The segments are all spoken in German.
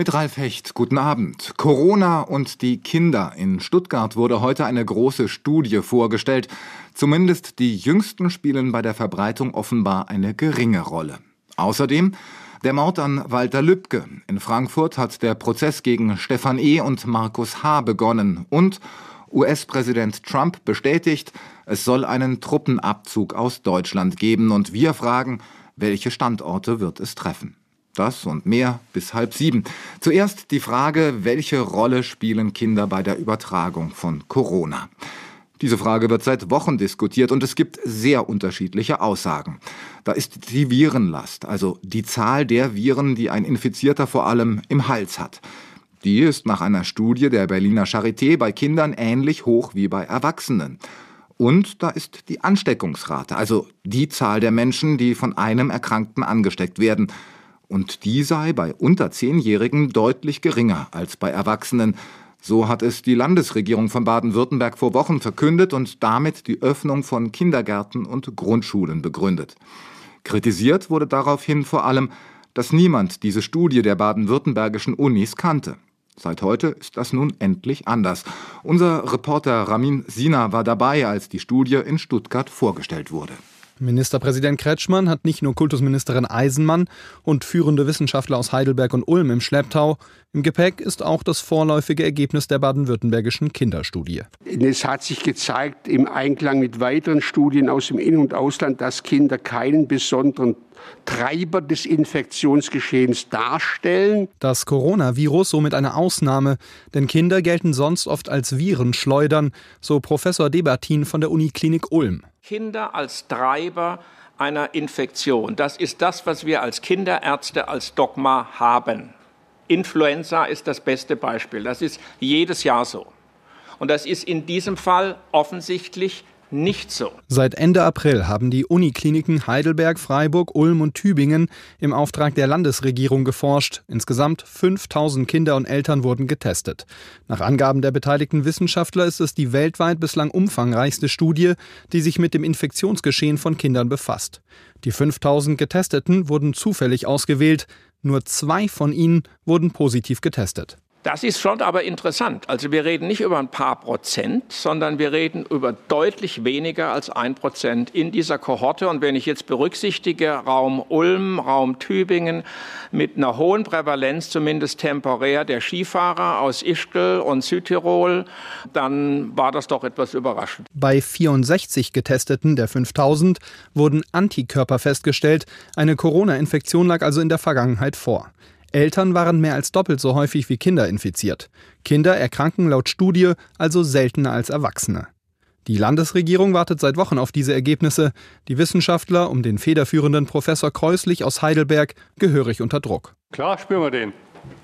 Mit Ralf Hecht, guten Abend. Corona und die Kinder. In Stuttgart wurde heute eine große Studie vorgestellt. Zumindest die Jüngsten spielen bei der Verbreitung offenbar eine geringe Rolle. Außerdem der Mord an Walter Lübcke. In Frankfurt hat der Prozess gegen Stefan E. und Markus H. begonnen. Und US-Präsident Trump bestätigt, es soll einen Truppenabzug aus Deutschland geben. Und wir fragen, welche Standorte wird es treffen? Das und mehr bis halb sieben. Zuerst die Frage, welche Rolle spielen Kinder bei der Übertragung von Corona? Diese Frage wird seit Wochen diskutiert und es gibt sehr unterschiedliche Aussagen. Da ist die Virenlast, also die Zahl der Viren, die ein Infizierter vor allem im Hals hat. Die ist nach einer Studie der Berliner Charité bei Kindern ähnlich hoch wie bei Erwachsenen. Und da ist die Ansteckungsrate, also die Zahl der Menschen, die von einem Erkrankten angesteckt werden und die sei bei unter Zehnjährigen deutlich geringer als bei Erwachsenen. So hat es die Landesregierung von Baden-Württemberg vor Wochen verkündet und damit die Öffnung von Kindergärten und Grundschulen begründet. Kritisiert wurde daraufhin vor allem, dass niemand diese Studie der baden-württembergischen Unis kannte. Seit heute ist das nun endlich anders. Unser Reporter Ramin Sina war dabei, als die Studie in Stuttgart vorgestellt wurde. Ministerpräsident Kretschmann hat nicht nur Kultusministerin Eisenmann und führende Wissenschaftler aus Heidelberg und Ulm im Schlepptau. Im Gepäck ist auch das vorläufige Ergebnis der baden-württembergischen Kinderstudie. Es hat sich gezeigt, im Einklang mit weiteren Studien aus dem In- und Ausland, dass Kinder keinen besonderen Treiber des Infektionsgeschehens darstellen. Das Coronavirus somit eine Ausnahme, denn Kinder gelten sonst oft als Virenschleudern, so Professor Debertin von der Uniklinik Ulm. Kinder als Treiber einer Infektion. Das ist das, was wir als Kinderärzte als Dogma haben. Influenza ist das beste Beispiel. Das ist jedes Jahr so. Und das ist in diesem Fall offensichtlich nicht so. Seit Ende April haben die Unikliniken Heidelberg, Freiburg, Ulm und Tübingen im Auftrag der Landesregierung geforscht. Insgesamt 5000 Kinder und Eltern wurden getestet. Nach Angaben der beteiligten Wissenschaftler ist es die weltweit bislang umfangreichste Studie, die sich mit dem Infektionsgeschehen von Kindern befasst. Die 5000 Getesteten wurden zufällig ausgewählt. Nur zwei von ihnen wurden positiv getestet. Das ist schon aber interessant. Also wir reden nicht über ein paar Prozent, sondern wir reden über deutlich weniger als ein Prozent in dieser Kohorte. Und wenn ich jetzt berücksichtige, Raum Ulm, Raum Tübingen mit einer hohen Prävalenz, zumindest temporär, der Skifahrer aus Ischgl und Südtirol, dann war das doch etwas überraschend. Bei 64 Getesteten der 5000 wurden Antikörper festgestellt. Eine Corona-Infektion lag also in der Vergangenheit vor. Eltern waren mehr als doppelt so häufig wie Kinder infiziert. Kinder erkranken laut Studie also seltener als Erwachsene. Die Landesregierung wartet seit Wochen auf diese Ergebnisse, die Wissenschaftler um den federführenden Professor Kreuslich aus Heidelberg gehörig unter Druck. Klar spüren wir den,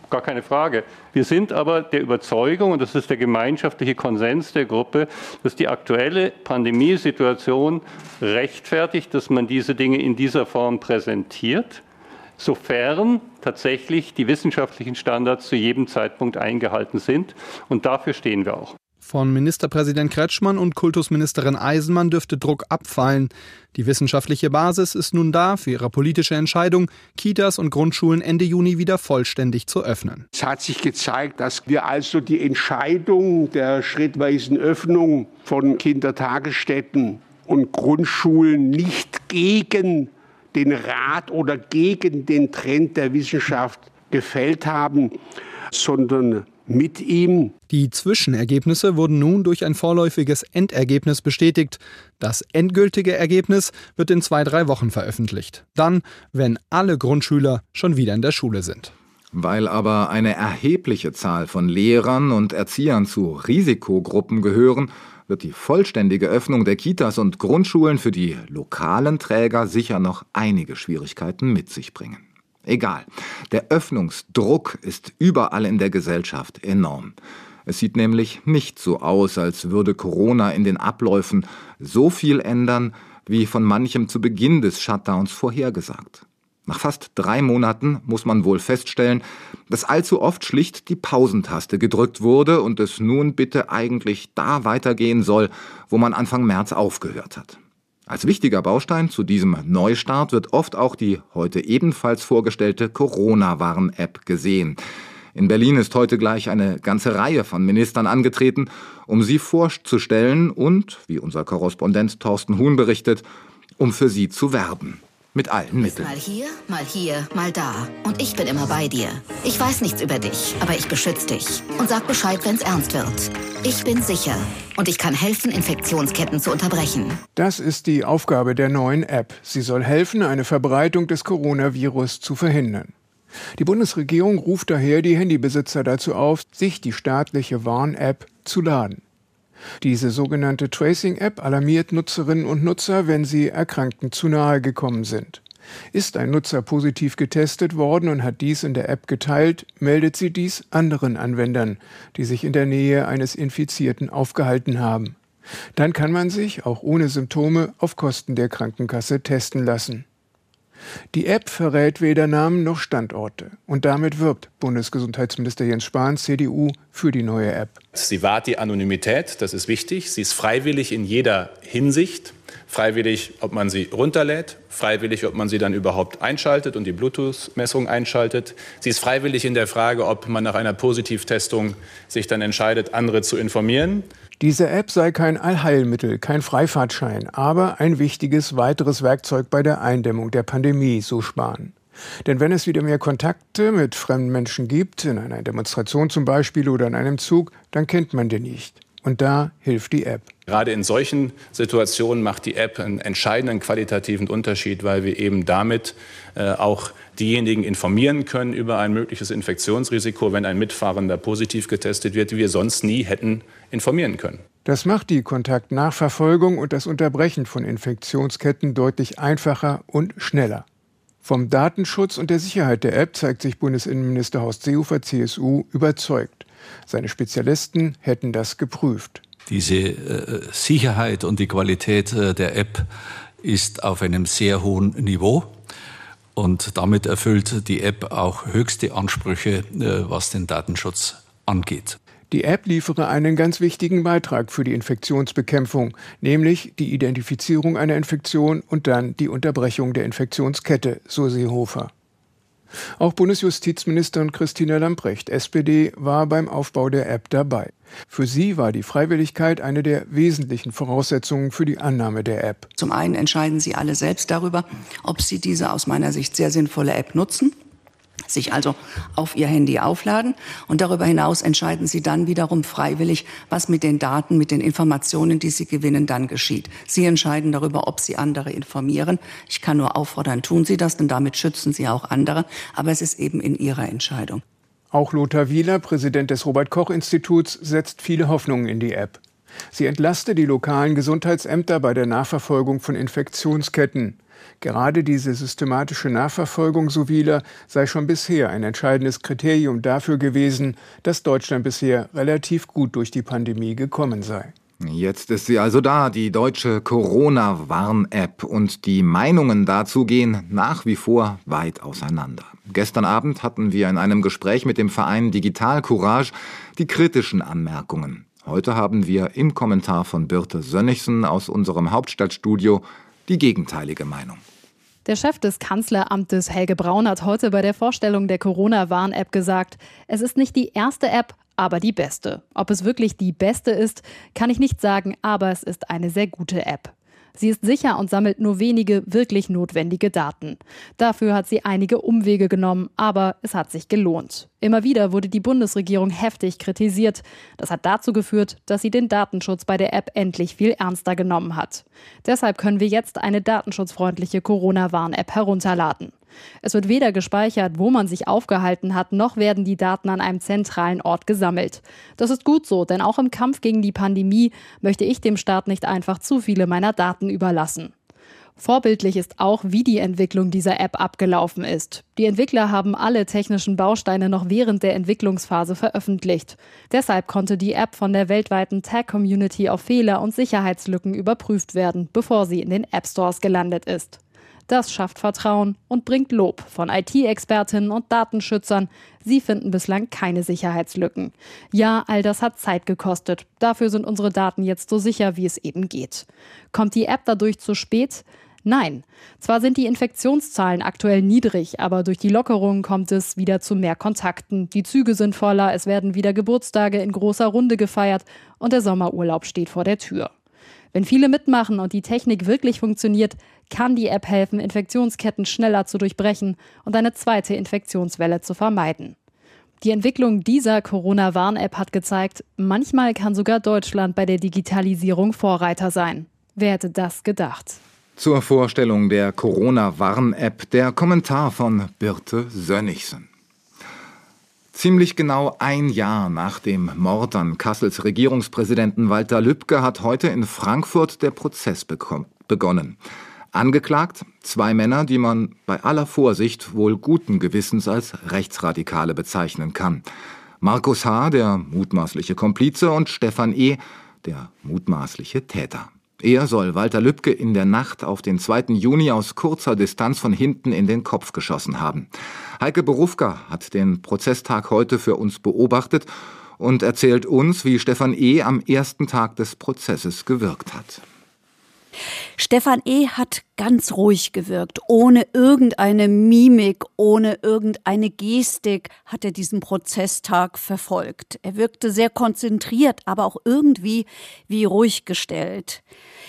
gar keine Frage. Wir sind aber der Überzeugung, und das ist der gemeinschaftliche Konsens der Gruppe, dass die aktuelle Pandemiesituation rechtfertigt, dass man diese Dinge in dieser Form präsentiert sofern tatsächlich die wissenschaftlichen Standards zu jedem Zeitpunkt eingehalten sind. Und dafür stehen wir auch. Von Ministerpräsident Kretschmann und Kultusministerin Eisenmann dürfte Druck abfallen. Die wissenschaftliche Basis ist nun da für ihre politische Entscheidung, Kitas und Grundschulen Ende Juni wieder vollständig zu öffnen. Es hat sich gezeigt, dass wir also die Entscheidung der schrittweisen Öffnung von Kindertagesstätten und Grundschulen nicht gegen den Rat oder gegen den Trend der Wissenschaft gefällt haben, sondern mit ihm. Die Zwischenergebnisse wurden nun durch ein vorläufiges Endergebnis bestätigt. Das endgültige Ergebnis wird in zwei, drei Wochen veröffentlicht. Dann, wenn alle Grundschüler schon wieder in der Schule sind. Weil aber eine erhebliche Zahl von Lehrern und Erziehern zu Risikogruppen gehören, wird die vollständige Öffnung der Kitas und Grundschulen für die lokalen Träger sicher noch einige Schwierigkeiten mit sich bringen. Egal, der Öffnungsdruck ist überall in der Gesellschaft enorm. Es sieht nämlich nicht so aus, als würde Corona in den Abläufen so viel ändern, wie von manchem zu Beginn des Shutdowns vorhergesagt. Nach fast drei Monaten muss man wohl feststellen, dass allzu oft schlicht die Pausentaste gedrückt wurde und es nun bitte eigentlich da weitergehen soll, wo man Anfang März aufgehört hat. Als wichtiger Baustein zu diesem Neustart wird oft auch die heute ebenfalls vorgestellte Corona-Warn-App gesehen. In Berlin ist heute gleich eine ganze Reihe von Ministern angetreten, um sie vorzustellen und, wie unser Korrespondent Thorsten Huhn berichtet, um für sie zu werben. Mit allen Mitteln. Mal hier, mal hier, mal da. Und ich bin immer bei dir. Ich weiß nichts über dich, aber ich beschütze dich. Und sag Bescheid, wenn's ernst wird. Ich bin sicher. Und ich kann helfen, Infektionsketten zu unterbrechen. Das ist die Aufgabe der neuen App. Sie soll helfen, eine Verbreitung des Coronavirus zu verhindern. Die Bundesregierung ruft daher die Handybesitzer dazu auf, sich die staatliche Warn-App zu laden. Diese sogenannte Tracing-App alarmiert Nutzerinnen und Nutzer, wenn sie Erkrankten zu nahe gekommen sind. Ist ein Nutzer positiv getestet worden und hat dies in der App geteilt, meldet sie dies anderen Anwendern, die sich in der Nähe eines Infizierten aufgehalten haben. Dann kann man sich, auch ohne Symptome, auf Kosten der Krankenkasse testen lassen. Die App verrät weder Namen noch Standorte. Und damit wirbt Bundesgesundheitsminister Jens Spahn, CDU, für die neue App. Sie wahrt die Anonymität, das ist wichtig. Sie ist freiwillig in jeder Hinsicht. Freiwillig, ob man sie runterlädt, freiwillig, ob man sie dann überhaupt einschaltet und die Bluetooth-Messung einschaltet. Sie ist freiwillig in der Frage, ob man nach einer Positivtestung sich dann entscheidet, andere zu informieren. Diese App sei kein Allheilmittel, kein Freifahrtschein, aber ein wichtiges weiteres Werkzeug bei der Eindämmung der Pandemie, so Spahn. Denn wenn es wieder mehr Kontakte mit fremden Menschen gibt, in einer Demonstration zum Beispiel oder in einem Zug, dann kennt man den nicht. Und da hilft die App. Gerade in solchen Situationen macht die App einen entscheidenden qualitativen Unterschied, weil wir eben damit äh, auch diejenigen informieren können über ein mögliches Infektionsrisiko, wenn ein Mitfahrender positiv getestet wird, die wir sonst nie hätten informieren können. Das macht die Kontaktnachverfolgung und das Unterbrechen von Infektionsketten deutlich einfacher und schneller. Vom Datenschutz und der Sicherheit der App zeigt sich Bundesinnenminister Horst Seehofer CSU überzeugt. Seine Spezialisten hätten das geprüft. Diese äh, Sicherheit und die Qualität äh, der App ist auf einem sehr hohen Niveau. Und damit erfüllt die App auch höchste Ansprüche, äh, was den Datenschutz angeht. Die App liefere einen ganz wichtigen Beitrag für die Infektionsbekämpfung, nämlich die Identifizierung einer Infektion und dann die Unterbrechung der Infektionskette, so Seehofer. Auch Bundesjustizministerin Christina Lamprecht, SPD, war beim Aufbau der App dabei. Für sie war die Freiwilligkeit eine der wesentlichen Voraussetzungen für die Annahme der App. Zum einen entscheiden Sie alle selbst darüber, ob Sie diese aus meiner Sicht sehr sinnvolle App nutzen sich also auf ihr Handy aufladen und darüber hinaus entscheiden sie dann wiederum freiwillig, was mit den Daten, mit den Informationen, die sie gewinnen, dann geschieht. Sie entscheiden darüber, ob sie andere informieren. Ich kann nur auffordern, tun Sie das, denn damit schützen Sie auch andere, aber es ist eben in Ihrer Entscheidung. Auch Lothar Wieler, Präsident des Robert Koch Instituts, setzt viele Hoffnungen in die App. Sie entlaste die lokalen Gesundheitsämter bei der Nachverfolgung von Infektionsketten. Gerade diese systematische Nachverfolgung so vieler sei schon bisher ein entscheidendes Kriterium dafür gewesen, dass Deutschland bisher relativ gut durch die Pandemie gekommen sei. Jetzt ist sie also da, die deutsche Corona-Warn-App. Und die Meinungen dazu gehen nach wie vor weit auseinander. Gestern Abend hatten wir in einem Gespräch mit dem Verein Digital Courage die kritischen Anmerkungen. Heute haben wir im Kommentar von Birte Sönnigsen aus unserem Hauptstadtstudio die gegenteilige Meinung. Der Chef des Kanzleramtes Helge Braun hat heute bei der Vorstellung der Corona-Warn-App gesagt, es ist nicht die erste App, aber die beste. Ob es wirklich die beste ist, kann ich nicht sagen, aber es ist eine sehr gute App. Sie ist sicher und sammelt nur wenige wirklich notwendige Daten. Dafür hat sie einige Umwege genommen, aber es hat sich gelohnt. Immer wieder wurde die Bundesregierung heftig kritisiert. Das hat dazu geführt, dass sie den Datenschutz bei der App endlich viel ernster genommen hat. Deshalb können wir jetzt eine datenschutzfreundliche Corona-Warn-App herunterladen. Es wird weder gespeichert, wo man sich aufgehalten hat, noch werden die Daten an einem zentralen Ort gesammelt. Das ist gut so, denn auch im Kampf gegen die Pandemie möchte ich dem Staat nicht einfach zu viele meiner Daten überlassen. Vorbildlich ist auch, wie die Entwicklung dieser App abgelaufen ist. Die Entwickler haben alle technischen Bausteine noch während der Entwicklungsphase veröffentlicht. Deshalb konnte die App von der weltweiten Tech-Community auf Fehler und Sicherheitslücken überprüft werden, bevor sie in den App Stores gelandet ist. Das schafft Vertrauen und bringt Lob von IT-Expertinnen und Datenschützern. Sie finden bislang keine Sicherheitslücken. Ja, all das hat Zeit gekostet. Dafür sind unsere Daten jetzt so sicher, wie es eben geht. Kommt die App dadurch zu spät? Nein. Zwar sind die Infektionszahlen aktuell niedrig, aber durch die Lockerung kommt es wieder zu mehr Kontakten. Die Züge sind voller, es werden wieder Geburtstage in großer Runde gefeiert und der Sommerurlaub steht vor der Tür. Wenn viele mitmachen und die Technik wirklich funktioniert, kann die App helfen, Infektionsketten schneller zu durchbrechen und eine zweite Infektionswelle zu vermeiden. Die Entwicklung dieser Corona-Warn-App hat gezeigt, manchmal kann sogar Deutschland bei der Digitalisierung Vorreiter sein. Wer hätte das gedacht? Zur Vorstellung der Corona-Warn-App der Kommentar von Birte Sönnigsen. Ziemlich genau ein Jahr nach dem Mord an Kassels Regierungspräsidenten Walter Lübcke hat heute in Frankfurt der Prozess begonnen. Angeklagt zwei Männer, die man bei aller Vorsicht wohl guten Gewissens als Rechtsradikale bezeichnen kann. Markus H., der mutmaßliche Komplize, und Stefan E., der mutmaßliche Täter. Er soll Walter Lübcke in der Nacht auf den 2. Juni aus kurzer Distanz von hinten in den Kopf geschossen haben. Heike Berufka hat den Prozesstag heute für uns beobachtet und erzählt uns, wie Stefan E. am ersten Tag des Prozesses gewirkt hat. Stefan E. hat ganz ruhig gewirkt, ohne irgendeine Mimik, ohne irgendeine Gestik hat er diesen Prozesstag verfolgt. Er wirkte sehr konzentriert, aber auch irgendwie wie ruhig gestellt.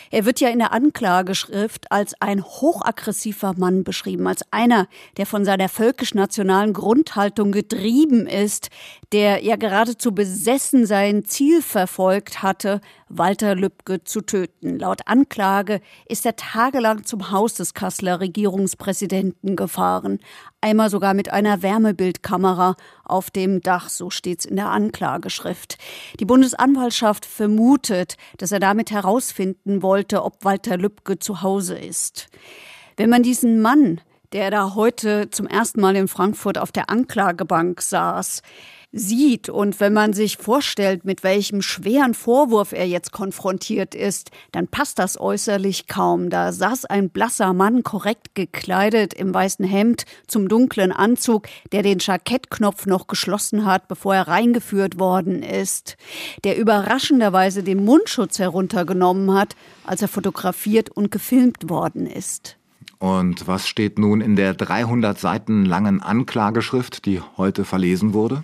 Er wird ja in der Anklageschrift als ein hochaggressiver Mann beschrieben, als einer, der von seiner völkisch-nationalen Grundhaltung getrieben ist, der ja geradezu besessen sein Ziel verfolgt hatte, Walter Lübcke zu töten. Laut Anklage ist er tagelang zum Haus des Kasseler Regierungspräsidenten gefahren, einmal sogar mit einer Wärmebildkamera auf dem Dach, so steht's in der Anklageschrift. Die Bundesanwaltschaft vermutet, dass er damit herausfinden wollte, ob Walter Lübcke zu Hause ist. Wenn man diesen Mann, der da heute zum ersten Mal in Frankfurt auf der Anklagebank saß, sieht und wenn man sich vorstellt, mit welchem schweren Vorwurf er jetzt konfrontiert ist, dann passt das äußerlich kaum. Da saß ein blasser Mann korrekt gekleidet im weißen Hemd zum dunklen Anzug, der den Jackettknopf noch geschlossen hat, bevor er reingeführt worden ist, der überraschenderweise den Mundschutz heruntergenommen hat, als er fotografiert und gefilmt worden ist. Und was steht nun in der 300 Seiten langen Anklageschrift, die heute verlesen wurde?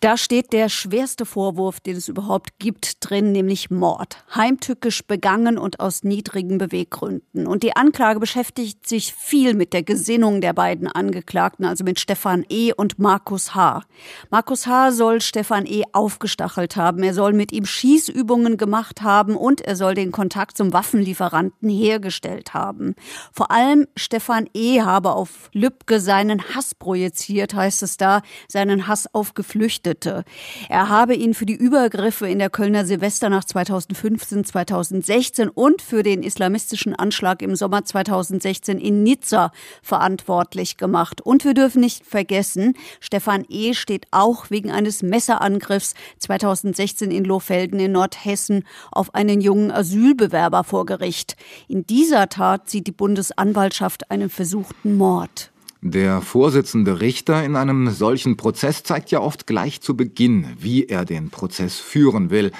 Da steht der schwerste Vorwurf, den es überhaupt gibt, drin, nämlich Mord. Heimtückisch begangen und aus niedrigen Beweggründen. Und die Anklage beschäftigt sich viel mit der Gesinnung der beiden Angeklagten, also mit Stefan E. und Markus H. Markus H. soll Stefan E. aufgestachelt haben. Er soll mit ihm Schießübungen gemacht haben und er soll den Kontakt zum Waffenlieferanten hergestellt haben. Vor allem Stefan E. habe auf Lübcke seinen Hass projiziert, heißt es da, seinen Hass auf Geflüchtete berichtete. Er habe ihn für die Übergriffe in der Kölner Silvesternacht 2015, 2016 und für den islamistischen Anschlag im Sommer 2016 in Nizza verantwortlich gemacht. Und wir dürfen nicht vergessen, Stefan E. steht auch wegen eines Messerangriffs 2016 in Lohfelden in Nordhessen auf einen jungen Asylbewerber vor Gericht. In dieser Tat sieht die Bundesanwaltschaft einen versuchten Mord. Der Vorsitzende Richter in einem solchen Prozess zeigt ja oft gleich zu Beginn, wie er den Prozess führen will.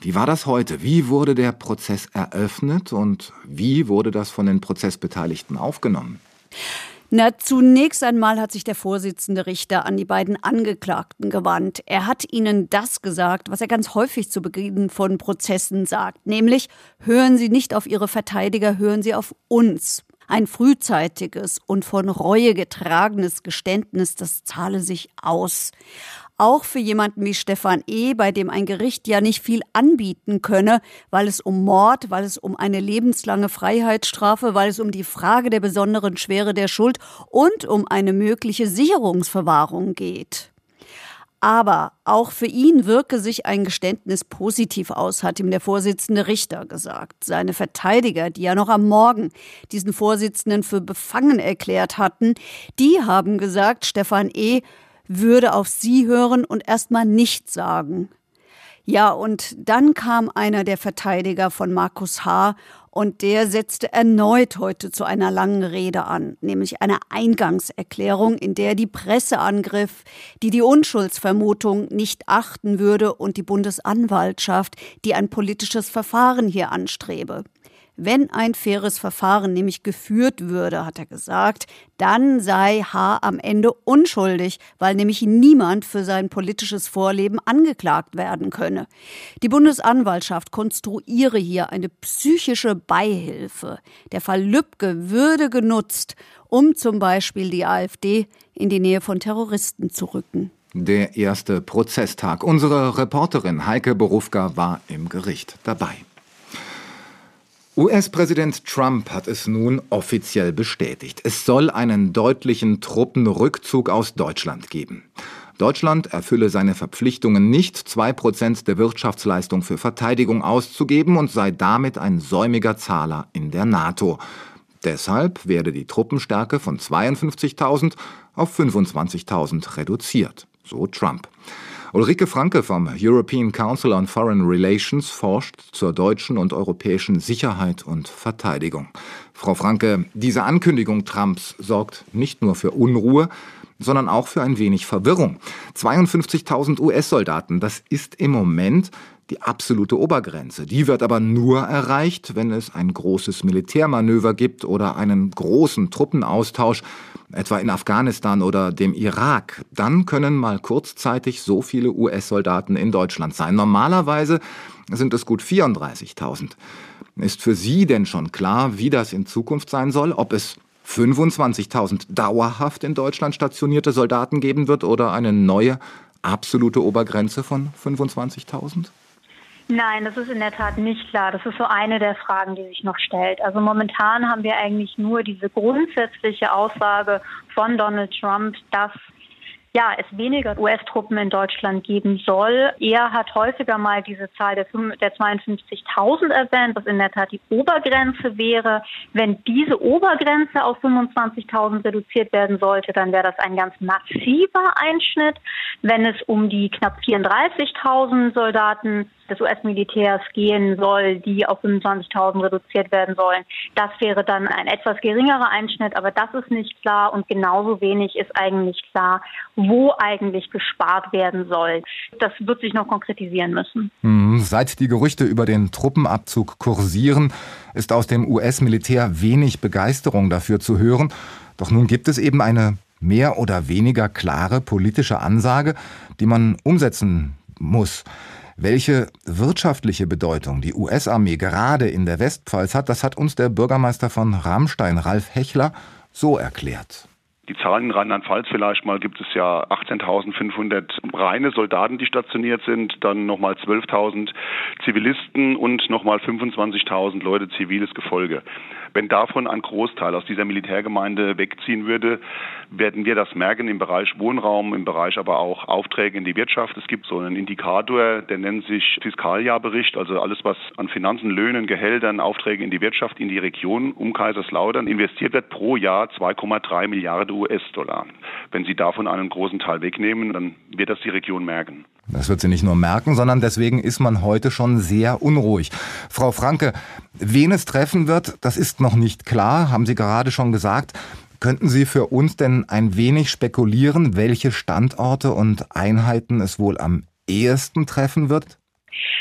Wie war das heute? Wie wurde der Prozess eröffnet und wie wurde das von den Prozessbeteiligten aufgenommen? Na, zunächst einmal hat sich der Vorsitzende Richter an die beiden Angeklagten gewandt. Er hat ihnen das gesagt, was er ganz häufig zu Beginn von Prozessen sagt, nämlich hören Sie nicht auf Ihre Verteidiger, hören Sie auf uns. Ein frühzeitiges und von Reue getragenes Geständnis, das zahle sich aus. Auch für jemanden wie Stefan E., bei dem ein Gericht ja nicht viel anbieten könne, weil es um Mord, weil es um eine lebenslange Freiheitsstrafe, weil es um die Frage der besonderen Schwere der Schuld und um eine mögliche Sicherungsverwahrung geht. Aber auch für ihn wirke sich ein Geständnis positiv aus, hat ihm der Vorsitzende Richter gesagt. Seine Verteidiger, die ja noch am Morgen diesen Vorsitzenden für befangen erklärt hatten, die haben gesagt, Stefan E. würde auf sie hören und erstmal nichts sagen. Ja, und dann kam einer der Verteidiger von Markus H. Und der setzte erneut heute zu einer langen Rede an, nämlich einer Eingangserklärung, in der die Presse angriff, die die Unschuldsvermutung nicht achten würde und die Bundesanwaltschaft, die ein politisches Verfahren hier anstrebe. Wenn ein faires Verfahren nämlich geführt würde, hat er gesagt, dann sei H. am Ende unschuldig, weil nämlich niemand für sein politisches Vorleben angeklagt werden könne. Die Bundesanwaltschaft konstruiere hier eine psychische Beihilfe. Der Fall Lübcke würde genutzt, um zum Beispiel die AfD in die Nähe von Terroristen zu rücken. Der erste Prozesstag. Unsere Reporterin Heike Berufka war im Gericht dabei. US-Präsident Trump hat es nun offiziell bestätigt. Es soll einen deutlichen Truppenrückzug aus Deutschland geben. Deutschland erfülle seine Verpflichtungen nicht, zwei Prozent der Wirtschaftsleistung für Verteidigung auszugeben und sei damit ein säumiger Zahler in der NATO. Deshalb werde die Truppenstärke von 52.000 auf 25.000 reduziert, so Trump. Ulrike Franke vom European Council on Foreign Relations forscht zur deutschen und europäischen Sicherheit und Verteidigung. Frau Franke, diese Ankündigung Trumps sorgt nicht nur für Unruhe, sondern auch für ein wenig Verwirrung. 52.000 US-Soldaten, das ist im Moment die absolute Obergrenze. Die wird aber nur erreicht, wenn es ein großes Militärmanöver gibt oder einen großen Truppenaustausch, etwa in Afghanistan oder dem Irak. Dann können mal kurzzeitig so viele US-Soldaten in Deutschland sein. Normalerweise sind es gut 34.000. Ist für Sie denn schon klar, wie das in Zukunft sein soll? Ob es 25.000 dauerhaft in Deutschland stationierte Soldaten geben wird oder eine neue absolute Obergrenze von 25.000? Nein, das ist in der Tat nicht klar. Das ist so eine der Fragen, die sich noch stellt. Also momentan haben wir eigentlich nur diese grundsätzliche Aussage von Donald Trump, dass ja, es weniger US-Truppen in Deutschland geben soll. Er hat häufiger mal diese Zahl der, der 52.000 erwähnt, was in der Tat die Obergrenze wäre. Wenn diese Obergrenze auf 25.000 reduziert werden sollte, dann wäre das ein ganz massiver Einschnitt. Wenn es um die knapp 34.000 Soldaten des US-Militärs gehen soll, die auf 25.000 reduziert werden sollen. Das wäre dann ein etwas geringerer Einschnitt, aber das ist nicht klar und genauso wenig ist eigentlich klar, wo eigentlich gespart werden soll. Das wird sich noch konkretisieren müssen. Hm, seit die Gerüchte über den Truppenabzug kursieren, ist aus dem US-Militär wenig Begeisterung dafür zu hören. Doch nun gibt es eben eine mehr oder weniger klare politische Ansage, die man umsetzen muss. Welche wirtschaftliche Bedeutung die US-Armee gerade in der Westpfalz hat, das hat uns der Bürgermeister von Rammstein, Ralf Hechler, so erklärt. Die Zahlen in Rheinland-Pfalz vielleicht mal gibt es ja 18.500 reine Soldaten, die stationiert sind, dann nochmal 12.000 Zivilisten und nochmal 25.000 Leute ziviles Gefolge. Wenn davon ein Großteil aus dieser Militärgemeinde wegziehen würde, werden wir das merken im Bereich Wohnraum, im Bereich aber auch Aufträge in die Wirtschaft. Es gibt so einen Indikator, der nennt sich Fiskaljahrbericht, also alles, was an Finanzen, Löhnen, Gehältern, Aufträge in die Wirtschaft, in die Region um Kaiserslautern investiert wird pro Jahr 2,3 Milliarden US-Dollar. Wenn Sie davon einen großen Teil wegnehmen, dann wird das die Region merken. Das wird sie nicht nur merken, sondern deswegen ist man heute schon sehr unruhig. Frau Franke, wen es treffen wird, das ist noch nicht klar, haben Sie gerade schon gesagt. Könnten Sie für uns denn ein wenig spekulieren, welche Standorte und Einheiten es wohl am ehesten treffen wird?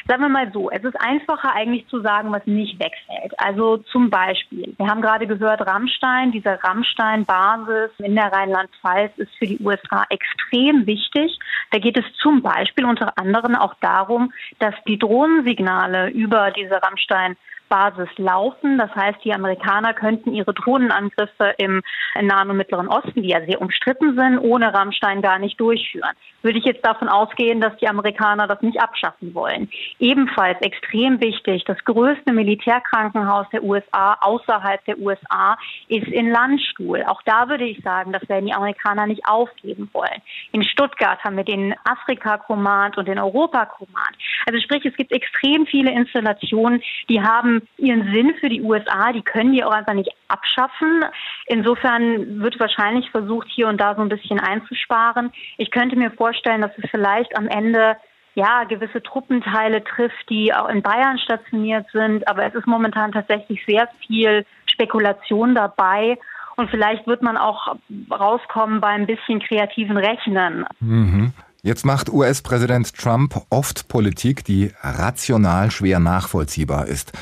Sagen wir mal so, es ist einfacher eigentlich zu sagen, was nicht wegfällt. Also zum Beispiel, wir haben gerade gehört, Rammstein, diese Rammstein-Basis in der Rheinland-Pfalz ist für die USA extrem wichtig. Da geht es zum Beispiel unter anderem auch darum, dass die Drohnensignale über diese Rammstein Basis laufen. Das heißt, die Amerikaner könnten ihre Drohnenangriffe im Nahen und Mittleren Osten, die ja sehr umstritten sind, ohne Rammstein gar nicht durchführen. Würde ich jetzt davon ausgehen, dass die Amerikaner das nicht abschaffen wollen. Ebenfalls extrem wichtig, das größte Militärkrankenhaus der USA außerhalb der USA ist in Landstuhl. Auch da würde ich sagen, das werden die Amerikaner nicht aufgeben wollen. In Stuttgart haben wir den Afrika-Command und den Europa-Command. Also sprich, es gibt extrem viele Installationen, die haben ihren Sinn für die USA. Die können die auch einfach nicht abschaffen. Insofern wird wahrscheinlich versucht, hier und da so ein bisschen einzusparen. Ich könnte mir vorstellen, dass es vielleicht am Ende ja, gewisse Truppenteile trifft, die auch in Bayern stationiert sind. Aber es ist momentan tatsächlich sehr viel Spekulation dabei. Und vielleicht wird man auch rauskommen bei ein bisschen kreativen Rechnen. Mhm. Jetzt macht US-Präsident Trump oft Politik, die rational schwer nachvollziehbar ist.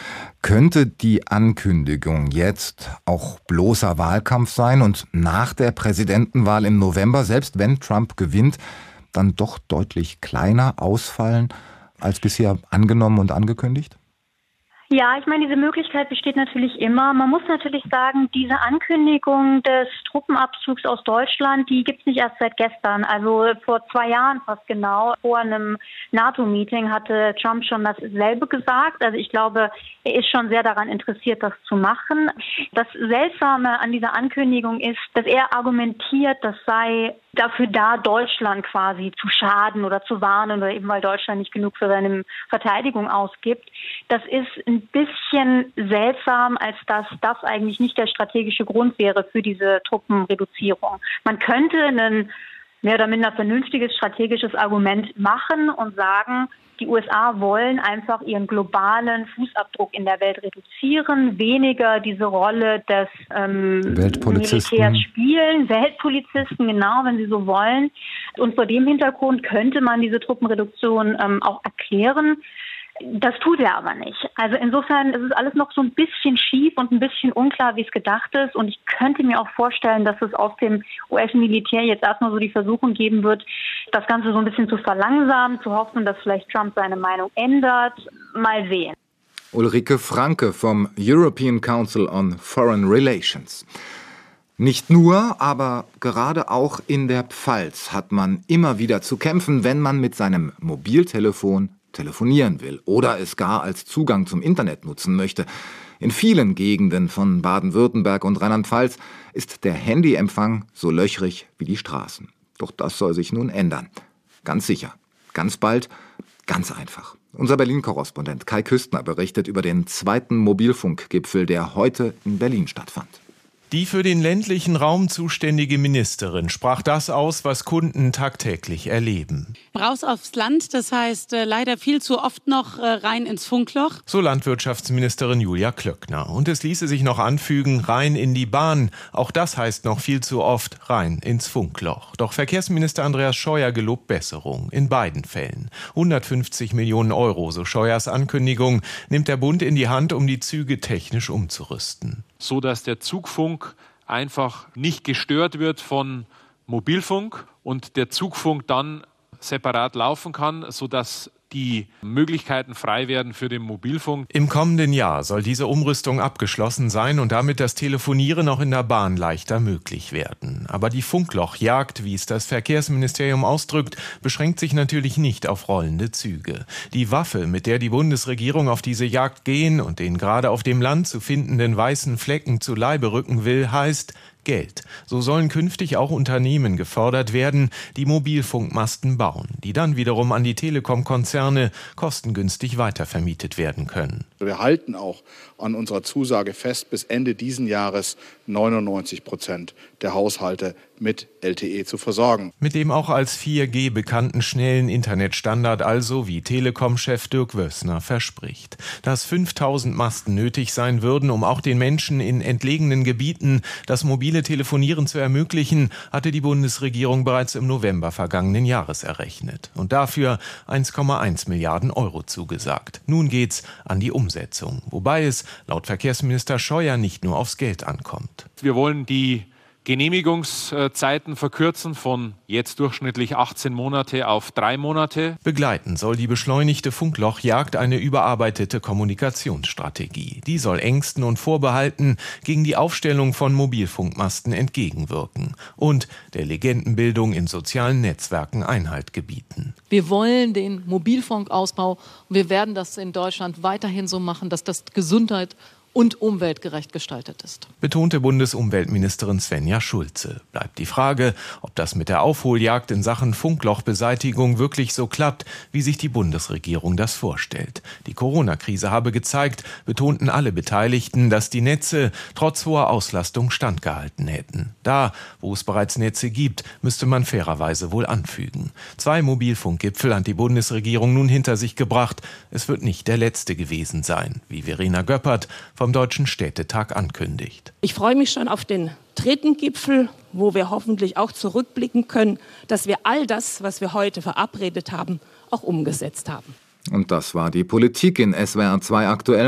Könnte die Ankündigung jetzt auch bloßer Wahlkampf sein und nach der Präsidentenwahl im November, selbst wenn Trump gewinnt, dann doch deutlich kleiner ausfallen als bisher angenommen und angekündigt? Ja, ich meine, diese Möglichkeit besteht natürlich immer. Man muss natürlich sagen, diese Ankündigung des Truppenabzugs aus Deutschland, die gibt's nicht erst seit gestern. Also vor zwei Jahren fast genau. Vor einem NATO-Meeting hatte Trump schon dasselbe gesagt. Also ich glaube, er ist schon sehr daran interessiert, das zu machen. Das Seltsame an dieser Ankündigung ist, dass er argumentiert, das sei dafür da, Deutschland quasi zu schaden oder zu warnen oder eben weil Deutschland nicht genug für seine Verteidigung ausgibt. Das ist ein bisschen seltsam, als dass das eigentlich nicht der strategische Grund wäre für diese Truppenreduzierung. Man könnte einen mehr oder minder vernünftiges strategisches Argument machen und sagen, die USA wollen einfach ihren globalen Fußabdruck in der Welt reduzieren, weniger diese Rolle des ähm, Militärs spielen, Weltpolizisten, genau, wenn sie so wollen. Und vor dem Hintergrund könnte man diese Truppenreduktion ähm, auch erklären. Das tut er aber nicht. Also insofern ist es alles noch so ein bisschen schief und ein bisschen unklar, wie es gedacht ist. Und ich könnte mir auch vorstellen, dass es aus dem US-Militär jetzt erstmal so die Versuchung geben wird, das Ganze so ein bisschen zu verlangsamen, zu hoffen, dass vielleicht Trump seine Meinung ändert. Mal sehen. Ulrike Franke vom European Council on Foreign Relations. Nicht nur, aber gerade auch in der Pfalz hat man immer wieder zu kämpfen, wenn man mit seinem Mobiltelefon telefonieren will oder es gar als Zugang zum Internet nutzen möchte. In vielen Gegenden von Baden-Württemberg und Rheinland-Pfalz ist der Handyempfang so löchrig wie die Straßen. Doch das soll sich nun ändern. Ganz sicher. Ganz bald. Ganz einfach. Unser Berlin-Korrespondent Kai Küstner berichtet über den zweiten Mobilfunkgipfel, der heute in Berlin stattfand. Die für den ländlichen Raum zuständige Ministerin sprach das aus, was Kunden tagtäglich erleben. Raus aufs Land, das heißt äh, leider viel zu oft noch äh, rein ins Funkloch. So Landwirtschaftsministerin Julia Klöckner. Und es ließe sich noch anfügen, rein in die Bahn. Auch das heißt noch viel zu oft rein ins Funkloch. Doch Verkehrsminister Andreas Scheuer gelobt Besserung. In beiden Fällen. 150 Millionen Euro, so Scheuers Ankündigung, nimmt der Bund in die Hand, um die Züge technisch umzurüsten so dass der Zugfunk einfach nicht gestört wird von Mobilfunk und der Zugfunk dann separat laufen kann, sodass die Möglichkeiten frei werden für den Mobilfunk. Im kommenden Jahr soll diese Umrüstung abgeschlossen sein und damit das Telefonieren auch in der Bahn leichter möglich werden. Aber die Funklochjagd, wie es das Verkehrsministerium ausdrückt, beschränkt sich natürlich nicht auf rollende Züge. Die Waffe, mit der die Bundesregierung auf diese Jagd gehen und den gerade auf dem Land zu findenden weißen Flecken zu Leibe rücken will, heißt Geld. So sollen künftig auch Unternehmen gefördert werden, die Mobilfunkmasten bauen, die dann wiederum an die Telekom-Konzerne kostengünstig weitervermietet werden können. Wir halten auch an unserer Zusage fest, bis Ende diesen Jahres 99 Prozent der Haushalte mit LTE zu versorgen. Mit dem auch als 4G bekannten schnellen Internetstandard also, wie Telekom-Chef Dirk Wössner verspricht. Dass 5000 Masten nötig sein würden, um auch den Menschen in entlegenen Gebieten das mobile Telefonieren zu ermöglichen, hatte die Bundesregierung bereits im November vergangenen Jahres errechnet und dafür 1,1 Milliarden Euro zugesagt. Nun geht's an die Umsetzung, wobei es laut Verkehrsminister Scheuer nicht nur aufs Geld ankommt. Wir wollen die Genehmigungszeiten verkürzen von jetzt durchschnittlich 18 Monate auf drei Monate. Begleiten soll die beschleunigte Funklochjagd eine überarbeitete Kommunikationsstrategie. Die soll Ängsten und Vorbehalten gegen die Aufstellung von Mobilfunkmasten entgegenwirken und der Legendenbildung in sozialen Netzwerken Einhalt gebieten. Wir wollen den Mobilfunkausbau und wir werden das in Deutschland weiterhin so machen, dass das Gesundheit und umweltgerecht gestaltet ist. Betonte Bundesumweltministerin Svenja Schulze. Bleibt die Frage, ob das mit der Aufholjagd in Sachen Funklochbeseitigung wirklich so klappt, wie sich die Bundesregierung das vorstellt. Die Corona-Krise habe gezeigt, betonten alle Beteiligten, dass die Netze trotz hoher Auslastung standgehalten hätten. Da, wo es bereits Netze gibt, müsste man fairerweise wohl anfügen. Zwei Mobilfunkgipfel hat die Bundesregierung nun hinter sich gebracht. Es wird nicht der letzte gewesen sein, wie Verena Göppert vom Deutschen Städtetag ankündigt. Ich freue mich schon auf den dritten Gipfel, wo wir hoffentlich auch zurückblicken können, dass wir all das, was wir heute verabredet haben, auch umgesetzt haben. Und das war die Politik in SWR 2 aktuell.